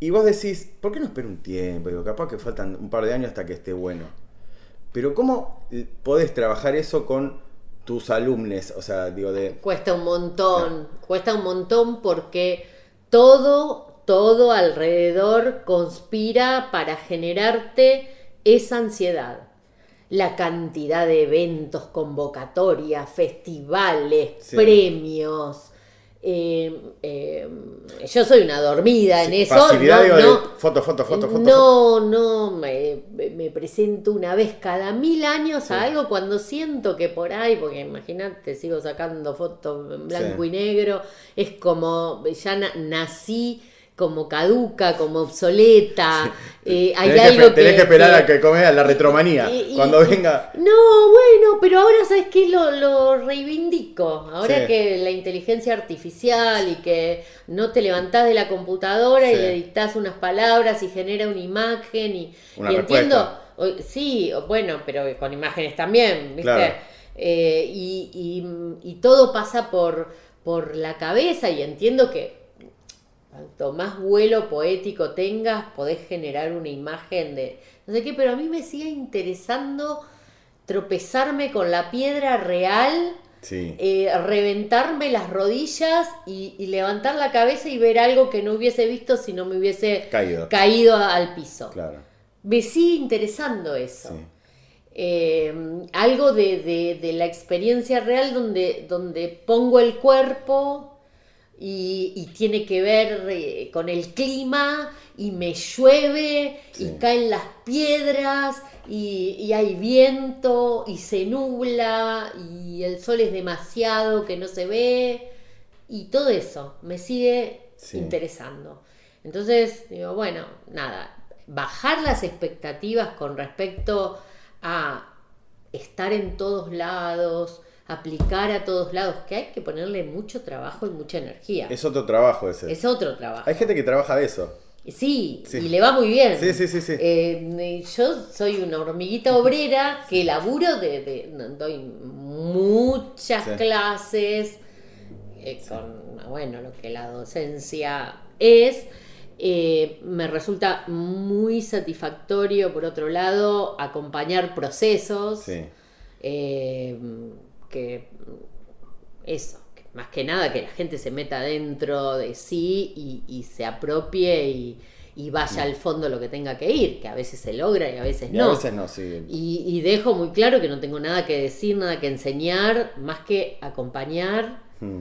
y vos decís, ¿por qué no espero un tiempo? Digo, capaz que faltan un par de años hasta que esté bueno. Pero ¿cómo podés trabajar eso con tus alumnos? O sea, digo, de... Cuesta un montón, cuesta un montón porque todo, todo alrededor conspira para generarte esa ansiedad. La cantidad de eventos, convocatorias, festivales, Sí. premios. eh, eh, yo soy una dormida en eso. No- no- foto, foto, foto, foto. no, no, me, me presento una vez cada mil años a algo cuando siento que por ahí, porque imagínate, sigo sacando fotos en blanco y negro, es como, ya na- nací como caduca, como obsoleta, eh, hay tenés, algo que, tenés que esperar que- a que comes a la retromanía. y- y- cuando venga... No, bueno, pero ahora sabes que lo, lo reivindico. Ahora Sí. que la inteligencia artificial y que no te levantás de la computadora y le dictás unas palabras y genera una imagen y, Una y entiendo, sí, bueno, pero con imágenes también, ¿viste? Claro. Eh, y, y- y todo pasa por, por la cabeza y entiendo que cuanto más vuelo poético tengas, podés generar una imagen de no sé qué, pero a mí me sigue interesando tropezarme con la piedra real, Sí. eh, reventarme las rodillas y, y levantar la cabeza y ver algo que no hubiese visto si no me hubiese Caído. al piso. Claro. Me sigue interesando eso. Sí. Eh, algo de, de- de la experiencia real donde, donde pongo el cuerpo y, y tiene que ver eh, con el clima y me llueve Sí. y caen las piedras y, y hay viento y se nubla y el sol es demasiado que no se ve y todo eso me sigue Sí. interesando. Entonces, digo, bueno, nada, bajar las expectativas con respecto a estar en todos lados, aplicar a todos lados, que hay que ponerle mucho trabajo y mucha energía. Es otro trabajo ese. Es otro trabajo. Hay gente que trabaja de eso. Sí, Sí. y le va muy bien. Sí, sí, sí, sí. Eh, yo soy una hormiguita obrera que laburo de, doy muchas Sí. clases eh, con bueno lo que la docencia es. Eh, me resulta muy satisfactorio, por otro lado, acompañar procesos Sí. eh, que eso, que más que nada que la gente se meta dentro de sí y, y se apropie y, y vaya al fondo lo que tenga que ir, que a veces se logra y a veces Y no. a veces no, sí. Y, y dejo muy claro que no tengo nada que decir, nada que enseñar, más que acompañar, Mm.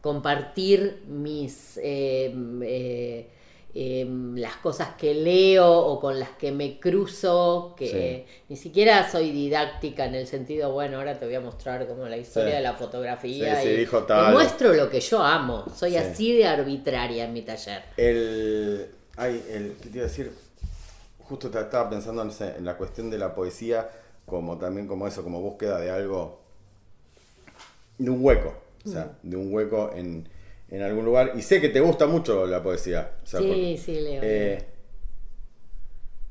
compartir mis eh, eh, eh, las cosas que leo o con las que me cruzo, que ni siquiera soy didáctica en el sentido, bueno, ahora te voy a mostrar como la historia Sí. de la fotografía Sí, y dijo te tal. muestro lo que yo amo. Soy Sí. así de arbitraria en mi taller. El, ay, el, ¿qué te iba a decir? Justo te- estaba pensando no sé, en la cuestión de la poesía, como también como eso, como búsqueda de algo, de un hueco, o sea, Mm. de un hueco en, en algún lugar. Y sé que te gusta mucho la poesía. o sea, Sí, porque- sí, leo. eh,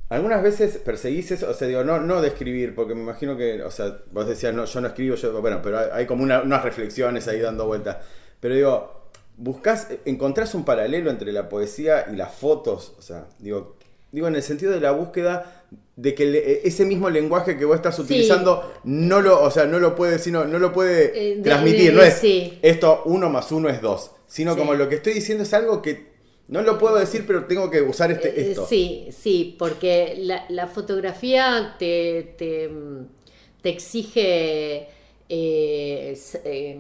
algunas veces perseguís eso, o sea, digo, no, no de escribir, porque me imagino que, o sea, vos decías, no, yo no escribo, yo, bueno, pero hay, hay como una- unas reflexiones ahí dando vueltas. Pero digo, buscás, encontrás un paralelo entre la poesía y las fotos, o sea, digo, digo en el sentido de la búsqueda de que le- ese mismo lenguaje que vos estás utilizando no lo, o sea, no lo puede, sino, no lo puede Eh, de- transmitir, de- no es sí. esto uno más uno es dos, sino Sí. como lo que estoy diciendo es algo que no lo puedo decir, pero tengo que usar este, Eh, esto. Sí, sí, porque la, la fotografía te, te, mm, te exige eh, eh,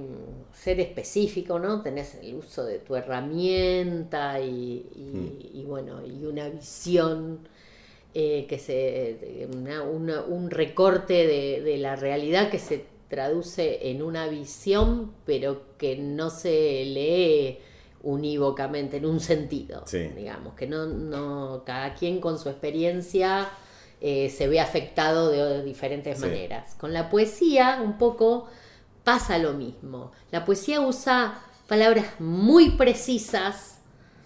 ser específico, ¿no? Tenés el uso de tu herramienta y, y- y bueno, y una visión eh, que se. una- una- un recorte de, de la realidad que se traduce en una visión, pero que no se lee unívocamente en un sentido, Sí. digamos, que no, no, cada quien con su experiencia eh, se ve afectado de diferentes Sí. maneras. Con la poesía un poco pasa lo mismo. La poesía usa palabras muy precisas,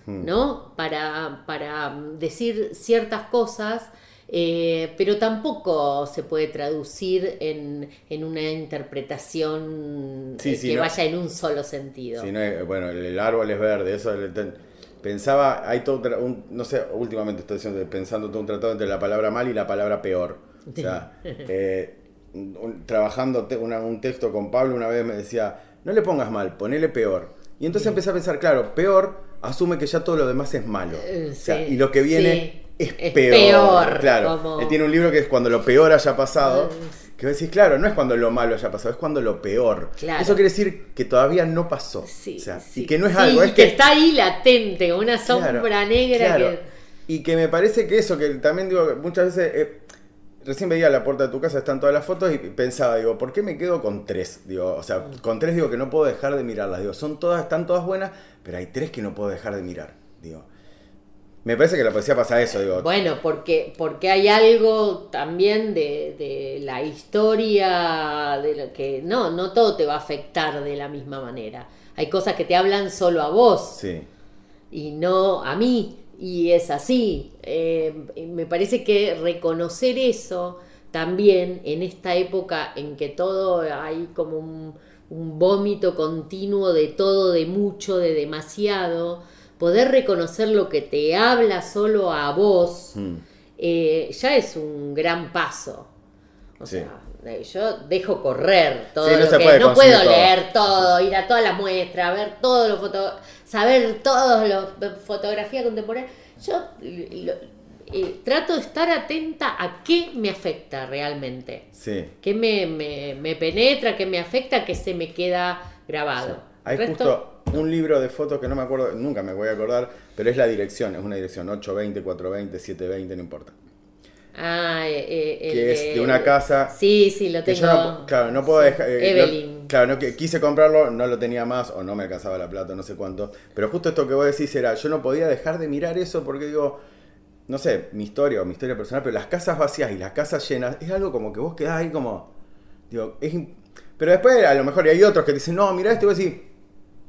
Hmm. ¿no? Para, para decir ciertas cosas, eh, pero tampoco se puede traducir en, en una interpretación Sí, eh, sí, que no. vaya en un solo sentido. Si no bueno, el, árbol es verde, eso pensaba, hay todo un, no sé, últimamente estoy diciendo, pensando todo un tratado entre la palabra mal y la palabra peor. O sea, eh, un- trabajando te- una- un texto con Pablo una vez me decía, no le pongas mal, ponele peor. Y entonces empecé a pensar, claro, peor asume que ya todo lo demás es malo. O sea, sí, y lo que viene sí. Es, Es peor. peor, Claro, como- él tiene un libro que es cuando lo peor haya pasado. Que vos decís, claro, no es cuando lo malo haya pasado, es cuando lo peor. Claro. Eso quiere decir que todavía no pasó. Sí, o sea, sí. y que no es Sí, algo, es que, que, está ahí latente, una sombra Claro, negra claro. que... Y que me parece que eso, que también digo, muchas veces, eh, recién veía la puerta de tu casa, están todas las fotos y pensaba, digo, ¿por qué me quedo con tres? Digo, o sea, con tres digo que no puedo dejar de mirarlas. Digo, son todas, están todas buenas, pero hay tres que no puedo dejar de mirar. Digo, me parece que la poesía pasa eso, digo. Bueno, porque, porque hay algo también de, de la historia, de lo que no, no todo te va a afectar de la misma manera. Hay cosas que te hablan solo a vos Sí, y no a mí, y es así. Eh, me parece que reconocer eso también en esta época en que todo hay como un, un vómito continuo de todo, de mucho, de demasiado, poder reconocer lo que te habla solo a vos, Mm. eh, ya es un gran paso. O Sí. sea, eh, yo dejo correr todo Sí, no lo que no puedo todo. leer todo, ir a todas las muestras, ver todos los fotos, saber todos los fotografía contemporánea. Yo lo- eh, trato de estar atenta a qué me afecta realmente, sí. qué me, me, me penetra, qué me afecta, qué se me queda grabado. Resto- justo un libro de fotos que no me acuerdo, nunca me voy a acordar, pero es la dirección, es una dirección 820, 420, 720, no importa. Ah, eh, eh, Que es de una casa Sí, sí, lo tengo. yo no, claro, no puedo Sí, dejar. eh, no- Evelyn. claro, no, que quise comprarlo, no lo tenía más o no me alcanzaba la plata, no sé cuánto. Pero justo esto que vos decís era, yo no podía dejar de mirar eso porque digo, no sé, mi historia o mi historia personal, pero las casas vacías y las casas llenas es algo como que vos quedás ahí como. Digo, es. Pero después a lo mejor hay otros que te dicen, no, mira esto y vos decís,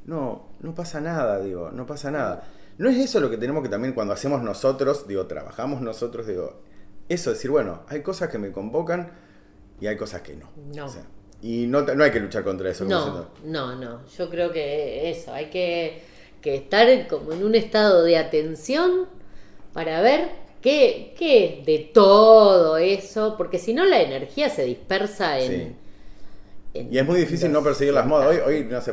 no, no pasa nada, digo, no pasa nada. ¿No es eso lo que tenemos que también cuando hacemos nosotros, digo, trabajamos nosotros, digo, eso, decir, bueno, hay cosas que me convocan y hay cosas que no. No. O sea, y no, no hay que luchar contra eso. No, no, no. Yo creo que eso, hay que, que estar como en un estado de atención para ver qué, qué de todo eso, porque si no la energía se dispersa en... Sí. En Y es muy difícil no perseguir las modas. Hoy, hoy no sé,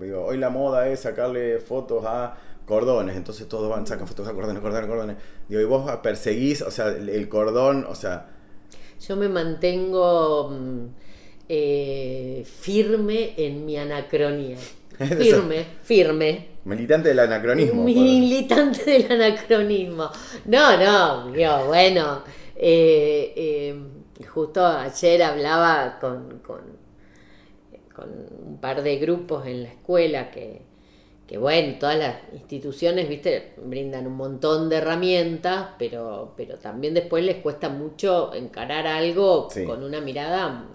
digo, hoy la moda es sacarle fotos a cordones, entonces todos van, sacan fotos a cordones, cordones, cordones. Digo, y vos perseguís, o sea, el, cordón, o sea, Yo me mantengo mm, eh, firme en mi anacronía. Firme, firme. Militante del anacronismo. militante del anacronismo. No, no, digo, bueno, eh, eh, justo ayer hablaba con, con, con un par de grupos en la escuela que, que, bueno, todas las instituciones, viste, brindan un montón de herramientas, pero, pero también después les cuesta mucho encarar algo Sí. con una mirada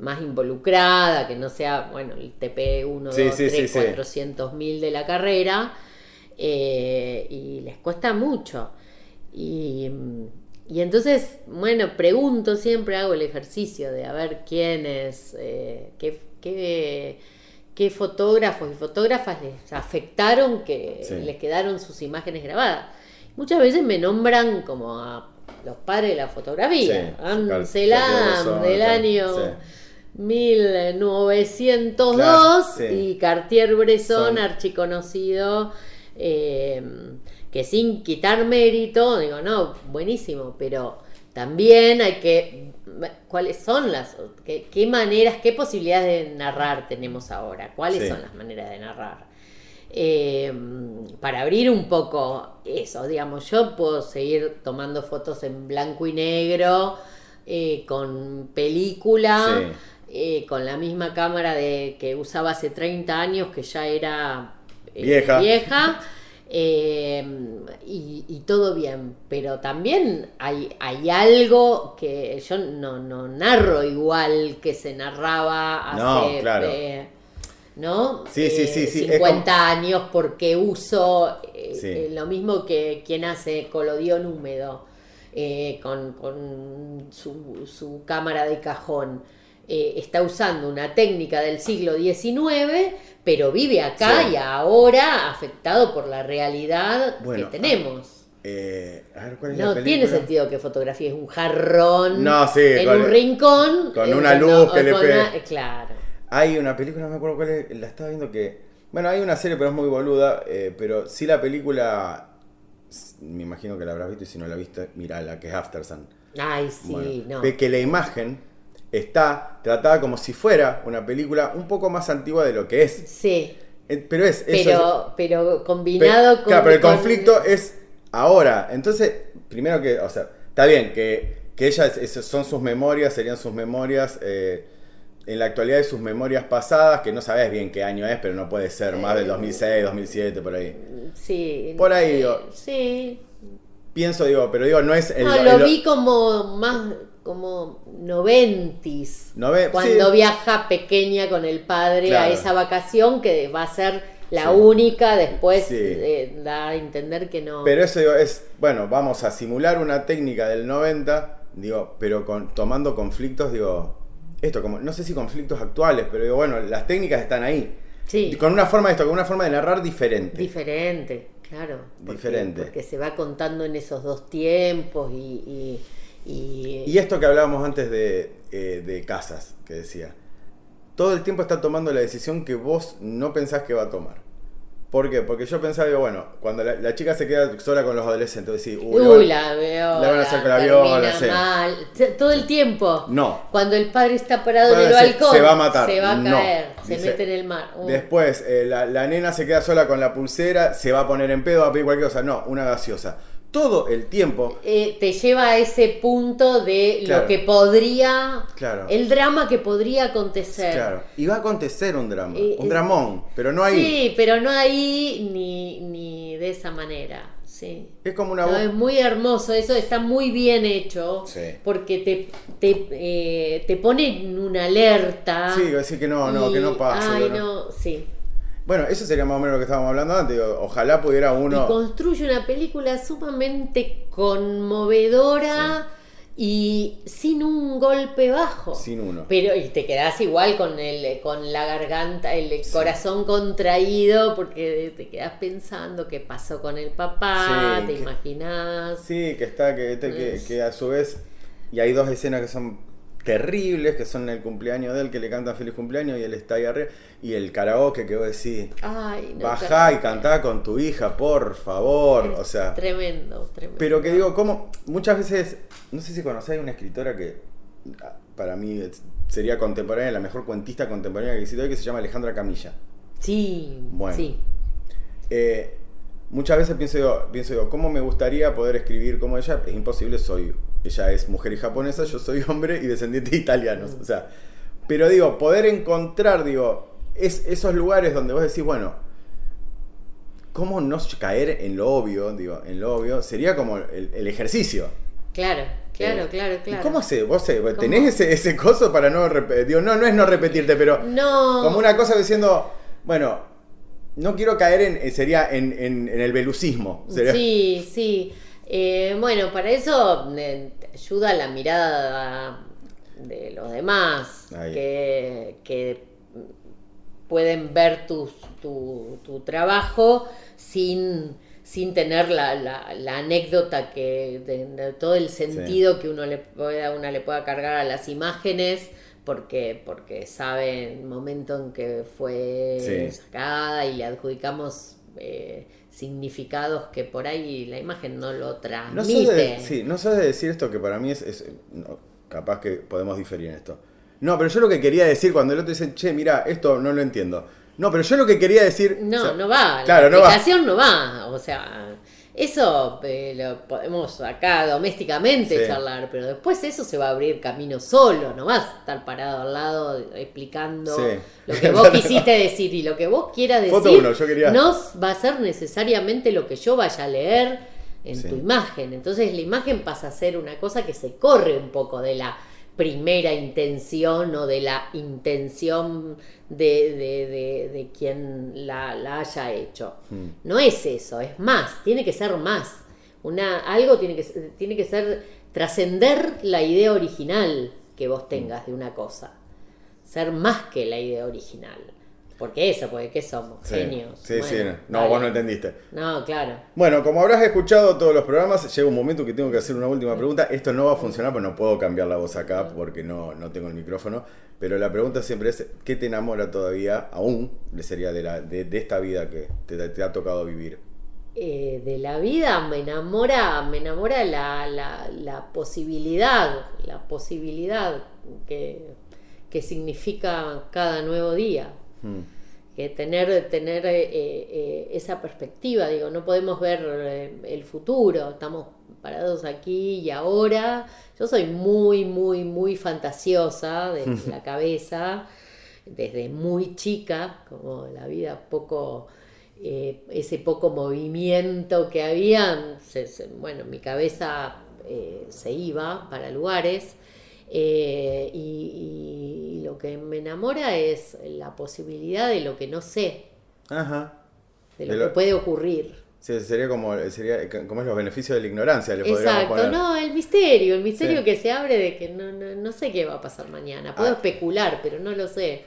más involucrada, que no sea, bueno, el TP 1, Sí, 2, sí, 3, sí, sí. 400 mil de la carrera, eh, y les cuesta mucho. Y, y entonces, bueno, pregunto siempre, hago el ejercicio de a ver quiénes, eh, qué, qué, qué fotógrafos y fotógrafas les afectaron que Sí. les quedaron sus imágenes grabadas. Muchas veces me nombran como a los padres de la fotografía, Sí, Anselam del año sí. 1902 Claro, sí. y Cartier-Bresson, Son- archiconocido, eh, que sin quitar mérito, digo, no, buenísimo, pero también hay que, ¿cuáles son las, qué, qué maneras, qué posibilidades de narrar tenemos ahora? ¿Cuáles Sí. son las maneras de narrar? Eh, para abrir un poco eso, digamos, yo puedo seguir tomando fotos en blanco y negro, eh, con película, Sí. eh, con la misma cámara de que usaba hace 30 años, que ya era Vieja. vieja, eh, y, y todo bien, pero también hay, hay algo que yo no, no narro igual que se narraba No, hace... claro. eh, ¿no? Sí, sí, sí, sí, es 50 años porque uso eh, Sí. eh, lo mismo que quien hace colodión húmedo eh, con, con su, su cámara de cajón. Eh, está usando una técnica del siglo XIX, pero vive acá Sí. y ahora afectado por la realidad Bueno, que tenemos. Eh, a ver, ¿cuál es la No tiene sentido que fotografíes un jarrón No, sí, en con- un rincón. con eh, una no, luz que le eh, Claro. Hay una película, no me acuerdo cuál es, la estaba viendo que... Bueno, hay una serie, pero es muy boluda, eh, pero sí la película, me imagino que la habrás visto y si no la viste, mirala, que es After Sun. Ay, sí, Bueno, no. que la imagen está tratada como si fuera una película un poco más antigua de lo que es. Sí, Eh, Pero es... eso pero, pero Pe- combinado con. Claro, pero el con- conflicto es ahora. Entonces, primero que, o sea, está bien que, que ella, es- es- son sus memorias, serían sus memorias, eh, en la actualidad de sus memorias pasadas, que no sabes bien qué año es, pero no puede ser más del 2006, 2007, por ahí. Sí. Por ahí, eh, digo. Sí. Pienso, digo, pero digo, no es el... No, el- lo vi como más. Como noventis. Nove- Cuando sí. viaja pequeña con el padre a esa vacación que va a ser la Sí. única, después Sí. eh, da a entender que no. Pero eso digo, es, bueno, vamos a simular una técnica del 90, digo, pero con, tomando conflictos, digo, esto, como, no sé si conflictos actuales, pero digo, bueno, las técnicas están ahí. sí. Con una forma de esto, con una forma de narrar diferente. Diferente, claro. porque- Diferente. Porque se va contando en esos dos tiempos y. y, y- y esto que hablábamos antes de, eh, de casas, que decía, todo el tiempo está tomando la decisión que vos no pensás que va a tomar. ¿Por qué? Porque yo pensaba, digo, bueno, cuando la, la chica se queda sola con los adolescentes, decís, uy, Uy, la- veo. van a hacer con la viola, mal. T- Todo el tiempo. No. Cuando el padre está parado en el balcón. se va a matar. Se va a No. caer. Se Dice, mete en el mar. Uh. Después, eh, la, la nena se queda sola con la pulsera, se va a poner en pedo, va a pedir cualquier cosa. No, una gaseosa. Todo el tiempo. Eh, te lleva a ese punto de Claro. lo que podría. Claro. El drama que podría acontecer. Claro. Y va a acontecer un drama. Eh, un dramón. Pero no hay. Sí, pero no ahí ni, ni de esa manera. Sí. Es como una No, es muy hermoso, eso está muy bien hecho, Sí. porque te, te, eh, te pone en una alerta. Sí, decir que no, no, y- que no pase. Ay, no, sí. Bueno, eso sería más o menos lo que estábamos hablando antes. Ojalá pudiera Y uno. construye una película sumamente conmovedora y sin un golpe bajo. Sin uno. Pero y te quedas igual con el con la garganta, el corazón contraído porque te quedas pensando qué pasó con el papá, Sí, te que- imaginas. Sí, que está, que, que a su vez. Y hay dos escenas que son terribles, que son el cumpleaños de él, que le cantan feliz cumpleaños y él está ahí arriba. Y el karaoke que vos decís. Ay, no, Bajá y cantá con tu hija, por favor. Es O sea. Tremendo, tremendo. Pero que digo, como muchas veces, no sé si conocéis una escritora que ah, para mí sería contemporánea, la mejor cuentista contemporánea que existe hoy, que se llama Alejandra Camilla. Sí, Bueno. sí. eh, muchas veces pienso yo, pienso yo, ¿cómo me gustaría poder escribir como ella? Es imposible, soy, ella es mujer y japonesa, yo soy hombre y descendiente de italianos. O sea, pero digo, poder encontrar, digo, es, esos lugares donde vos decís, bueno, ¿cómo no caer en lo obvio? Digo, en lo obvio, sería como el, el ejercicio. Claro, claro, Eh, claro, ¿y claro. ¿Cómo se, vos eh, tenés ese, ese coso para no repetir? Digo, no, no es no repetirte, pero No. como una cosa diciendo, bueno, no quiero caer en, eh, sería en, en- en el velucismo. Sería- Sí, sí. Eh, bueno, para eso eh, ayuda la mirada de los demás, que, que pueden ver tus- tu, tu trabajo sin, sin tener la, la- la anécdota que de, de todo el sentido que uno le pueda, una le pueda cargar a las imágenes. Porque, porque sabe el momento en que fue Sí. sacada y le adjudicamos eh, significados que por ahí la imagen no lo No transmite. sos de, sí, no sos de decir esto que para mí es, es- no, capaz que podemos diferir en esto. No, pero yo lo que quería decir cuando el otro dice, che, mira, esto no lo entiendo. No, pero yo lo que quería decir. No, o sea, no va. Claro, la no va. aplicación no va. O sea, eso eh, lo podemos acá domésticamente Sí. charlar, pero después eso se va a abrir camino solo. No vas a estar parado al lado explicando Sí. lo que vos quisiste decir y lo que vos quieras decir. Foto uno, yo quería- No va a ser necesariamente lo que yo vaya a leer en Sí. tu imagen. Entonces la imagen pasa a ser una cosa que se corre un poco de la primera intención o de la intención de, de- de- de quien la, la haya hecho. Hmm. No es eso, es más, tiene que ser más. Una, algo tiene que, tiene que ser trascender la idea original que vos tengas de una cosa. Ser más que la idea original. Porque eso, porque ¿qué somos? Sí, Genios. sí, sí, Bueno, no, dale. vos no entendiste. No, claro. Bueno, como habrás escuchado todos los programas, llega un momento que tengo que hacer una última pregunta. Esto no va a funcionar, pues no puedo cambiar la voz acá porque no, no tengo el micrófono. Pero la pregunta siempre es, ¿qué te enamora todavía, aún, de, sería de, la, de, de esta vida que te, te ha tocado vivir? eh, de la vida me enamora, me enamora la, la- la posibilidad, la posibilidad que, que significa cada nuevo día. Que tener, tener eh, eh, esa perspectiva, digo, no podemos ver eh, el futuro, estamos parados aquí y ahora. Yo soy muy, muy, muy fantasiosa de la cabeza, desde muy chica, como la vida poco, eh, ese poco movimiento que había, se- se- bueno, mi cabeza eh, se iba para lugares. Eh, y, lo que me enamora es la posibilidad de lo que no sé, Ajá. de lo, De lo- que puede ocurrir. Sí, sería como, sería como es los beneficios de la ignorancia, le Exacto, poner. no, el misterio, el misterio Sí. que se abre de que no, no, no sé qué va a pasar mañana. Puedo Ah. especular, pero no lo sé.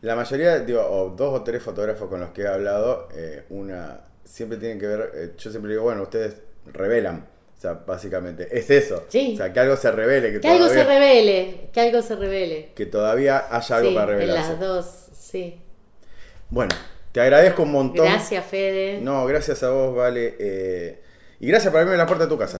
La mayoría, digo, o dos o tres fotógrafos con los que he hablado, eh, una siempre tienen que ver, eh, yo siempre digo, bueno, ustedes revelan, sea, básicamente, es eso. Sí. O sea, que algo se revele, que, Que algo todavía, se revele, que algo se revele. que todavía haya algo Sí, para en revelarse. las dos, sí. Bueno, te agradezco un montón. Gracias, Fede. No, gracias a vos, Vale. eh, y gracias por abrirme la puerta de tu casa.